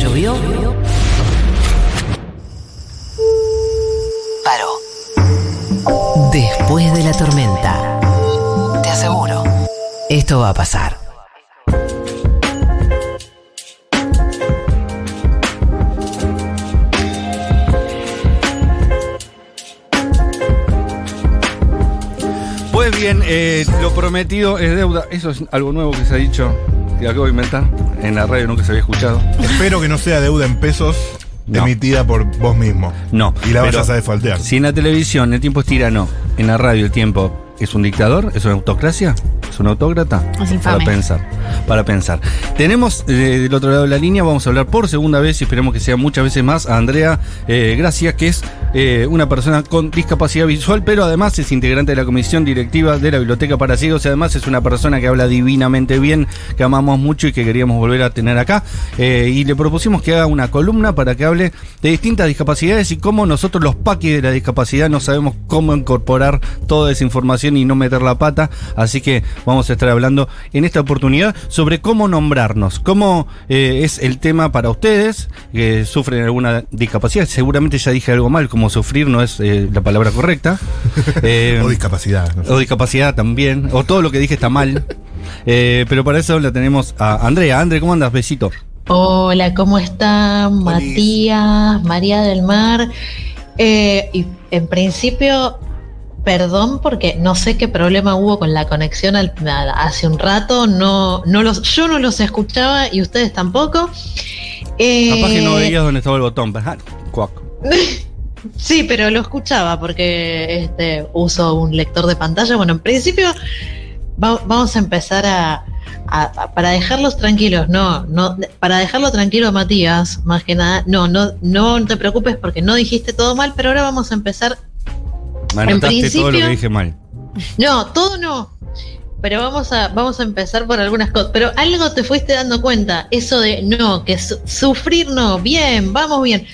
llovió, paró. Después de la tormenta, te aseguro, esto va a pasar. Pues bien, eh, lo prometido es deuda. Eso es algo nuevo que se ha dicho, que acabo de inventar. En la radio nunca se había escuchado. Espero que no sea deuda en pesos No. emitida por vos mismo. No. Y la vayas a desfaltear. Si en la televisión el tiempo es tirano, en la radio el tiempo es un dictador, es una autocracia, un autócrata. Es infame. Para pensar, para pensar. Tenemos eh, del otro lado de la línea, vamos a hablar por segunda vez y esperemos que sea muchas veces más a Andrea eh, Gracia, que es eh, una persona con discapacidad visual, pero además es integrante de la comisión directiva de la Biblioteca para Ciegos y además es una persona que habla divinamente bien, que amamos mucho y que queríamos volver a tener acá. Eh, y le propusimos que haga una columna para que hable de distintas discapacidades y cómo nosotros los paquis de la discapacidad no sabemos cómo incorporar toda esa información y no meter la pata. Así que vamos a estar hablando en esta oportunidad sobre cómo nombrarnos, cómo eh, es el tema para ustedes que sufren alguna discapacidad. Seguramente ya dije algo mal, como sufrir no es eh, la palabra correcta. Eh, O discapacidad. no sé. o discapacidad también, o todo lo que dije está mal. Eh, pero para eso la tenemos a Andrea. Andre, ¿cómo andas? Besito. Hola, ¿cómo están? Matías, María del Mar. Eh, y en principio, perdón porque no sé qué problema hubo con la conexión al- hace un rato. No, no los, yo no los escuchaba y ustedes tampoco. Eh, Capaz que no veías dónde estaba el botón. Ajá, cuac. Sí, pero lo escuchaba porque este, uso un lector de pantalla. Bueno, en principio va- vamos a empezar a, a- a- para dejarlos tranquilos, no, no, para dejarlo tranquilo a Matías, más que nada, no, no, no te preocupes porque no dijiste todo mal, pero ahora vamos a empezar. Me anotaste todo lo que dije mal. No, todo no. Pero vamos a, vamos a empezar por algunas cosas. Pero algo te fuiste dando cuenta, eso de no, que su- sufrir no, bien, vamos bien.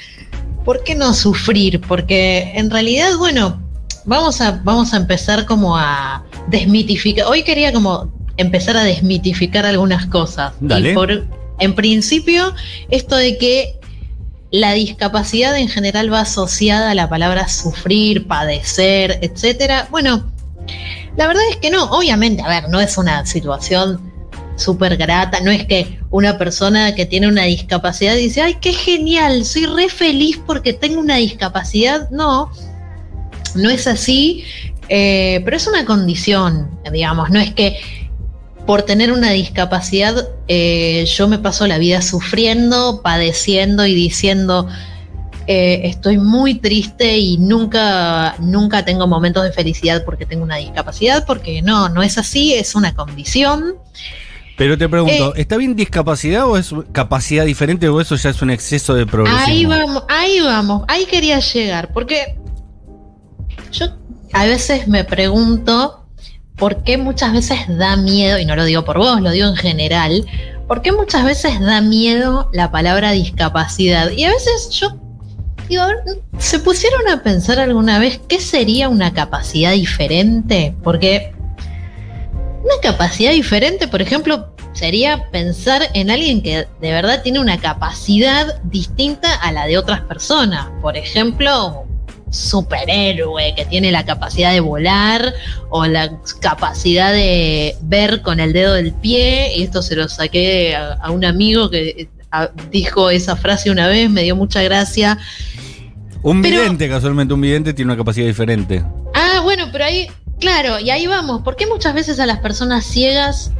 ¿Por qué no sufrir? Porque en realidad, bueno, vamos a, vamos a empezar como a desmitificar. Hoy quería como empezar a desmitificar algunas cosas. Dale. Y por, en principio, esto de que la discapacidad en general va asociada a la palabra sufrir, padecer, etcétera. Bueno, la verdad es que no, obviamente, a ver, no es una situación súper grata, no es que una persona que tiene una discapacidad dice, ay, qué genial, soy re feliz porque tengo una discapacidad. No, no es así, eh, pero es una condición, digamos, no es que por tener una discapacidad eh, yo me paso la vida sufriendo, padeciendo y diciendo, eh, estoy muy triste y nunca, nunca tengo momentos de felicidad porque tengo una discapacidad, porque no, no es así, es una condición. Pero te pregunto, Eh. ¿está bien discapacidad o es capacidad diferente o eso ya es un exceso de progresismo? Ahí vamos, ahí vamos, ahí quería llegar, porque yo a veces me pregunto por qué muchas veces da miedo, y no lo digo por vos, lo digo en general, por qué muchas veces da miedo la palabra discapacidad. Y a veces yo digo, ¿se pusieron a pensar alguna vez qué sería una capacidad diferente? Porque una capacidad diferente, por ejemplo, sería pensar en alguien que de verdad tiene una capacidad distinta a la de otras personas. Por ejemplo, superhéroe que tiene la capacidad de volar o la capacidad de ver con el dedo del pie. Y esto se lo saqué a, a un amigo que eh, a- dijo esa frase una vez, me dio mucha gracia. Un Pero- vidente, casualmente, un vidente tiene una capacidad diferente. Ah, bueno, pero ahí, claro, y ahí vamos. ¿Por qué muchas veces a las personas ciegas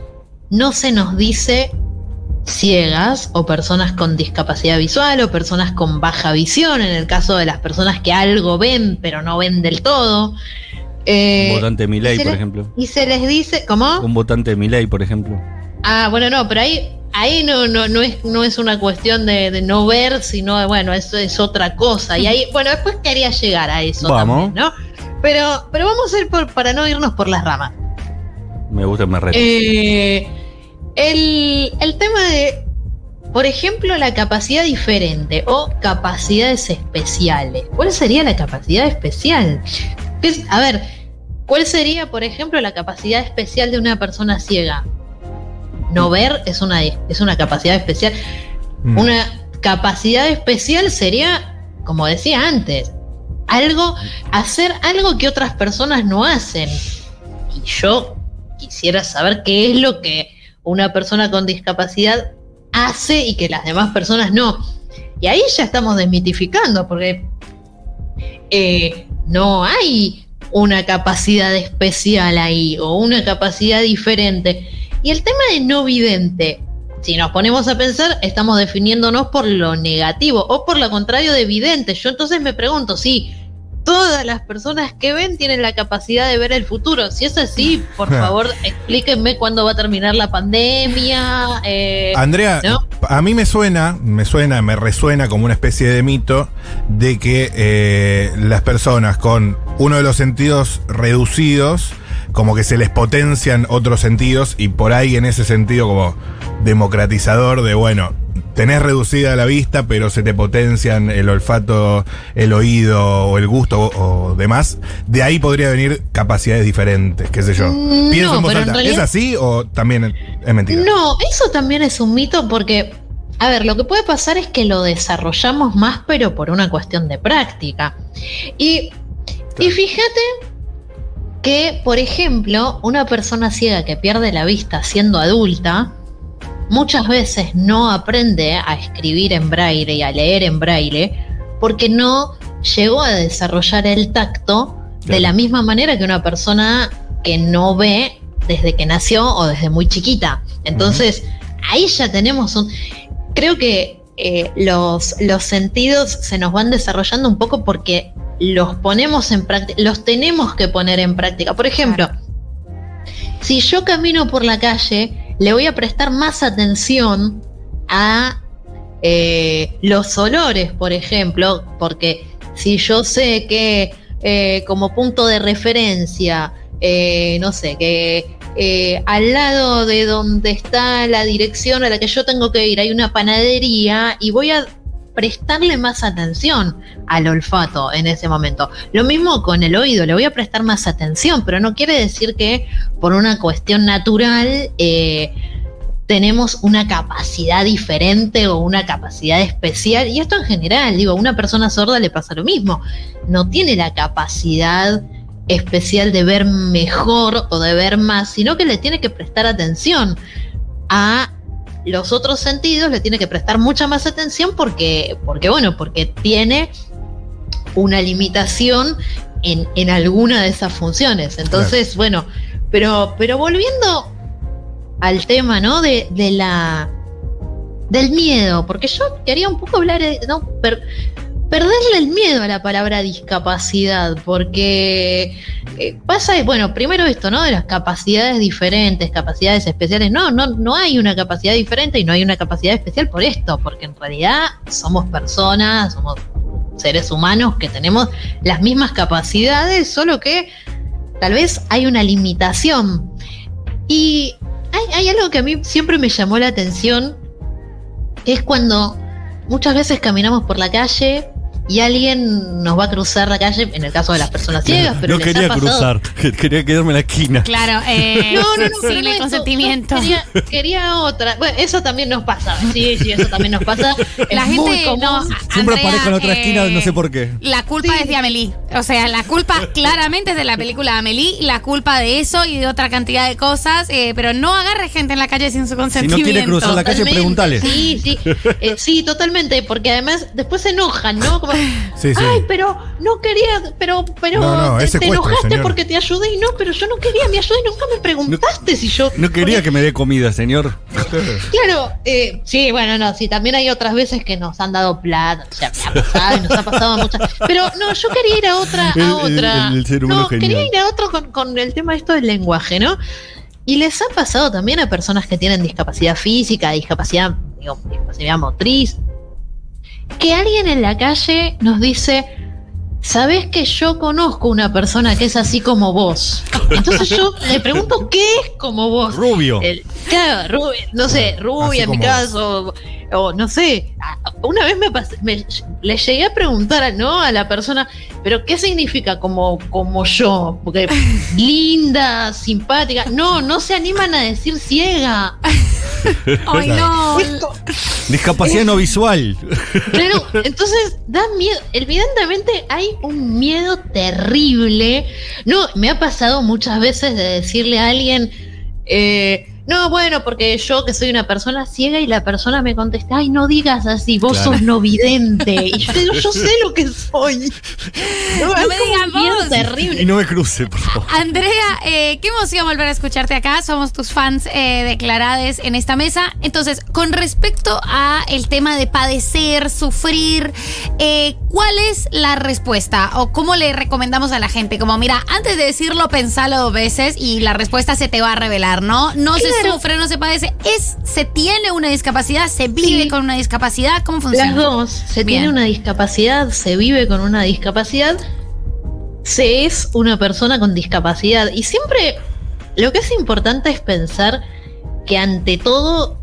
no se nos dice ciegas o personas con discapacidad visual o personas con baja visión, en el caso de las personas que algo ven pero no ven del todo? Eh, un votante de Milei, por ejemplo. Y se les dice, ¿cómo? Un votante de Milei, por ejemplo. Ah, bueno, no, pero ahí, ahí no, no, no, es, no es una cuestión de, de no ver, sino de, bueno, eso es otra cosa. Y ahí, bueno, después quería llegar a eso Vamos. también, ¿no? Pero, pero vamos a ir por, para no irnos por las ramas. Me gusta, me reto. Eh, el, el tema de, por ejemplo, la capacidad diferente o capacidades especiales. ¿Cuál sería la capacidad especial? ¿Qué es- a ver, ¿cuál sería, por ejemplo, la capacidad especial de una persona ciega? No ver es una, es una capacidad especial. Mm. Una capacidad especial sería, como decía antes, algo, hacer algo que otras personas no hacen. Y yo quisiera saber qué es lo que una persona con discapacidad hace y que las demás personas no. Y ahí ya estamos desmitificando, porque eh, no hay una capacidad especial ahí o una capacidad diferente. Y el tema de no vidente, si nos ponemos a pensar, estamos definiéndonos por lo negativo o por lo contrario de vidente. Yo entonces me pregunto, si todas las personas que ven tienen la capacidad de ver el futuro. Si es así, por favor, explíquenme cuándo va a terminar la pandemia. eh, Andrea, ¿no? a mí me suena, me suena, me resuena como una especie de mito de que eh, las personas con uno de los sentidos reducidos, como que se les potencian otros sentidos y por ahí en ese sentido como democratizador de, bueno, tenés reducida la vista, pero se te potencian el olfato, el oído o el gusto o, o demás. De ahí podría venir capacidades diferentes, qué sé yo. Mm, Pienso no, en voz en alta. ¿Es así o también es mentira? No, eso también es un mito porque, a ver, lo que puede pasar es que lo desarrollamos más, pero por una cuestión de práctica. Y, y fíjate que, por ejemplo, una persona ciega que pierde la vista siendo adulta, muchas veces no aprende a escribir en braille y a leer en braille porque no llegó a desarrollar el tacto de la misma manera que una persona que no ve desde que nació o desde muy chiquita. Entonces, ahí ya tenemos un... Creo que eh, los, los sentidos se nos van desarrollando un poco porque los ponemos en práctica, los tenemos que poner en práctica. Por ejemplo, si yo camino por la calle, le voy a prestar más atención a eh, los olores, por ejemplo, porque si yo sé que eh, como punto de referencia, eh, no sé, que eh, al lado de donde está la dirección a la que yo tengo que ir hay una panadería y voy a prestarle más atención al olfato en ese momento. Lo mismo con el oído, le voy a prestar más atención, pero no quiere decir que por una cuestión natural eh, tenemos una capacidad diferente o una capacidad especial. Y esto en general, digo, a una persona sorda le pasa lo mismo. No tiene la capacidad especial de ver mejor o de ver más, sino que le tiene que prestar atención a los otros sentidos, le tiene que prestar mucha más atención porque, porque bueno, porque tiene una limitación en, en alguna de esas funciones. Entonces, bueno, pero, pero volviendo al tema, ¿no? De, de la del miedo, porque yo quería un poco hablar, de- no, per- perderle el miedo a la palabra discapacidad, porque eh, pasa, bueno, primero esto, ¿no? De las capacidades diferentes, capacidades especiales. No, no, no hay una capacidad diferente y no hay una capacidad especial por esto, porque en realidad somos personas, somos seres humanos que tenemos las mismas capacidades, solo que tal vez hay una limitación. Y hay, hay algo que a mí siempre me llamó la atención, es cuando muchas veces caminamos por la calle y alguien nos va a cruzar la calle, en el caso de las personas ciegas, pero no les ha quería pasado- cruzar, quería quedarme en la esquina. Claro, eh, No, no, no, sin no el consentimiento. no, quería, quería otra. Bueno, eso también nos pasa. Sí, sí, eso también nos pasa. La Es muy gente común. no. Siempre Andrea, aparezco en otra eh, esquina, no sé por qué. La culpa Sí. es de Amelie. O sea, la culpa claramente es de la película Amelie, la culpa de eso y de otra cantidad de cosas, eh, pero no agarre gente en la calle sin su Si no consentimiento. quiere cruzar la calle, Totalmente, pregúntale. Sí, sí, Eh, sí, totalmente, porque además después se enojan, ¿no? Como, Sí, sí. Ay, pero no quería, pero, pero No, no, te, enojaste señor. porque te ayudé y no, pero yo no quería, me ayudé y nunca me preguntaste si yo. No quería porque- que me dé comida, señor. Claro, eh, sí, bueno, no, sí, también hay otras veces que nos han dado plata, o sea, me ha pasado y nos ha pasado muchas. Pero no, yo quería ir a otra, a el- otra. el- el ser humano no, genial. quería ir a otro con, con el tema esto del lenguaje, ¿no? Y les ha pasado también a personas que tienen discapacidad física, discapacidad, digo, discapacidad motriz, que alguien en la calle nos dice, ¿sabes que yo conozco una persona que es así como vos? Entonces yo le pregunto, ¿qué es como vos? Rubio. El- claro, rubia, no sé, rubia en mi caso, o, o no sé. Una vez me, pasé- me- le llegué a preguntar ¿no? a la persona, ¿pero qué significa como, como yo? Porque linda, simpática. No, no se animan a decir ciega. Ay, no. Discapacidad no visual. Claro, entonces da miedo. Evidentemente hay un miedo terrible. No, me ha pasado muchas veces de decirle a alguien, eh, no, bueno, porque yo que soy una persona ciega y la persona me contesta, ay, no digas así, vos Claro. sos no vidente. Y yo digo, yo sé lo que soy. No, me digas vos. terrible. Y no me cruce, por favor. Andrea, eh, qué emoción volver a escucharte acá. Somos tus fans eh, declarades en esta mesa. Entonces, con respecto a el tema de padecer, sufrir, eh, ¿cuál es la respuesta? ¿O cómo le recomendamos a la gente? Como, mira, antes de decirlo, pensalo dos veces y la respuesta se te va a revelar, ¿no? No se Claro. sufre, no se padece. Es, se tiene una discapacidad, se vive Sí. con una discapacidad. ¿Cómo funciona? Las dos. Se Bien. tiene una discapacidad, se vive con una discapacidad, se es una persona con discapacidad. Y siempre lo que es importante es pensar que ante todo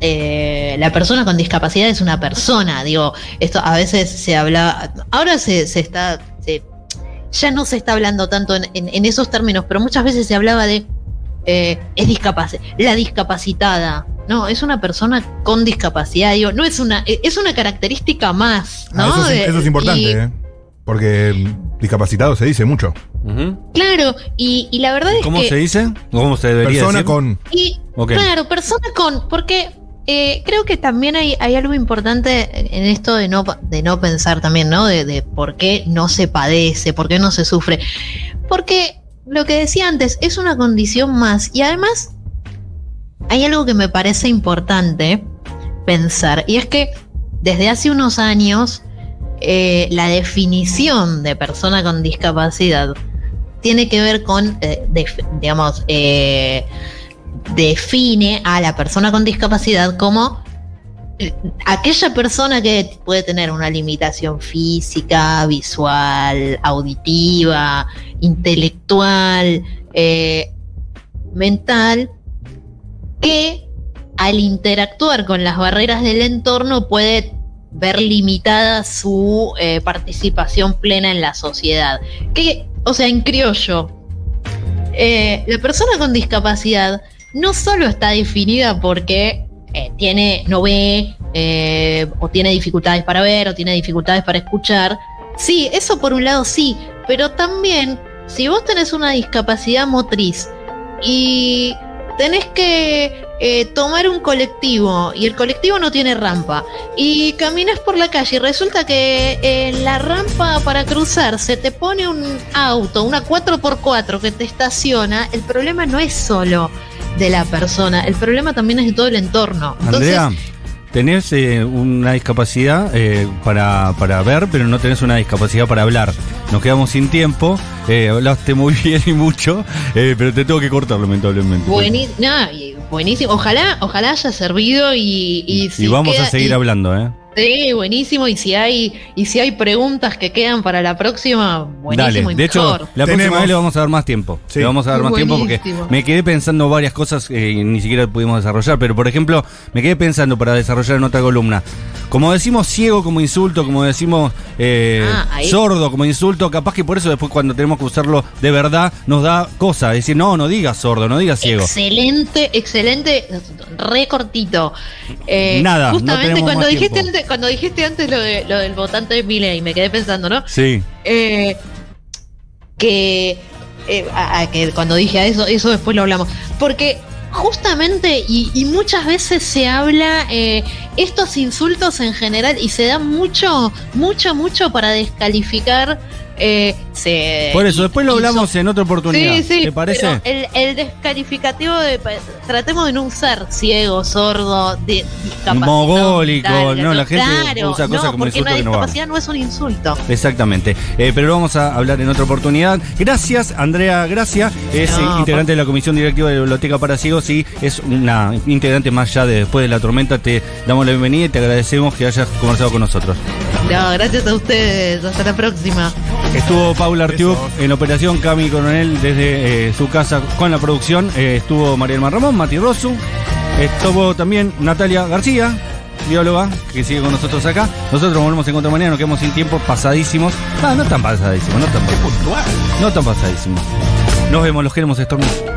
eh, la persona con discapacidad es una persona. Digo, esto a veces se habla, ahora se, se está, se- ya no se está hablando tanto en, en- en esos términos, pero muchas veces se hablaba de eh, es discapac la discapacitada. No, es una persona con discapacidad. Digo, no es una, eh, es una característica más, ¿no? Ah, eso, es, De- eso es importante, y- ¿eh? Porque discapacitado se dice mucho. Claro, y, y la verdad es ¿Cómo que. se dice? ¿O ¿Cómo se debería Persona decir? con. Y. Claro, persona con, porque eh, creo que también hay, hay algo importante en esto de no, de no pensar también, ¿no? De, de por qué no se padece, por qué no se sufre. Porque lo que decía antes, es una condición más. Y además, hay algo que me parece importante pensar, y es que desde hace unos años, eh, la definición de persona con discapacidad tiene que ver con, eh, digamos, eh, define a la persona con discapacidad como aquella persona que puede tener una limitación física, visual, auditiva, intelectual, eh, mental, que al interactuar con las barreras del entorno puede ver limitada su eh, participación plena en la sociedad. Que, o sea, en criollo, eh, la persona con discapacidad no solo está definida porque eh, tiene, no ve, eh, o tiene dificultades para ver, o tiene dificultades para escuchar. Sí, eso por un lado sí, pero también si vos tenés una discapacidad motriz y tenés que eh, tomar un colectivo y el colectivo no tiene rampa y caminas por la calle y resulta que en la rampa para cruzar se te pone un auto, una 4x4 que te estaciona, el problema no es solo de la persona, el problema también es de todo el entorno. Entonces, Andrea, tenés eh, una discapacidad eh, para, para ver, pero no tenés una discapacidad para hablar. Nos quedamos sin tiempo. eh, hablaste muy bien y mucho, eh, pero te tengo que cortar, lamentablemente. no, y buenísimo, ojalá, ojalá haya servido y, y, y si vamos a seguir y- hablando, ¿eh? Sí, buenísimo. Y si hay, y si hay preguntas que quedan para la próxima, buenísimo Dale, y de hecho, mejor. la próxima vez le vamos a dar más tiempo. Sí. Le vamos a dar más tiempo porque me quedé pensando varias cosas que ni siquiera pudimos desarrollar. Pero, por ejemplo, me quedé pensando para desarrollar en otra columna. Como decimos ciego como insulto, como decimos eh, Ah, sordo como insulto, capaz que por eso después cuando tenemos que usarlo de verdad nos da cosa. Decir, no, no digas sordo, no digas ciego. Excelente, excelente, re cortito. Eh, Nada, Justamente cuando más dijiste antes, cuando dijiste antes lo, de, lo del votante de Milei, me quedé pensando, ¿no? Sí. Eh, que, eh, a- a que cuando dije a eso, eso después lo hablamos. Porque justamente y, y muchas veces se habla eh, estos insultos en general y se da mucho, mucho, mucho para descalificar. Eh, se- Por eso, después lo hablamos en otra oportunidad. Sí, sí, ¿Te parece? el, el descalificativo de tratemos de no usar ciego, sordo, de, discapacitado Mogólico, no, la gente claro, usa cosas no, como insulto una que no discapacidad no es un insulto. Exactamente. Eh, pero lo vamos a hablar en otra oportunidad. Gracias, Andrea Gracia. Es No, integrante de la Comisión Directiva de la Biblioteca para Ciegos y es una integrante más ya de después de la tormenta. Te damos la bienvenida y te agradecemos que hayas conversado con nosotros. No, gracias a ustedes. Hasta la próxima. Estuvo Paula Artiuk en operación Cami Coronel desde eh, su casa con la producción. Eh, estuvo Mariel Ramón, Mati Rosu. Estuvo también Natalia García, bióloga, que sigue con nosotros acá. Nosotros volvemos en encontrar mañana, nos quedamos sin tiempo, pasadísimos. Ah, no tan pasadísimos, no tan pasadísimos. No tan pasadísimos. Nos vemos, los queremos, Stormy.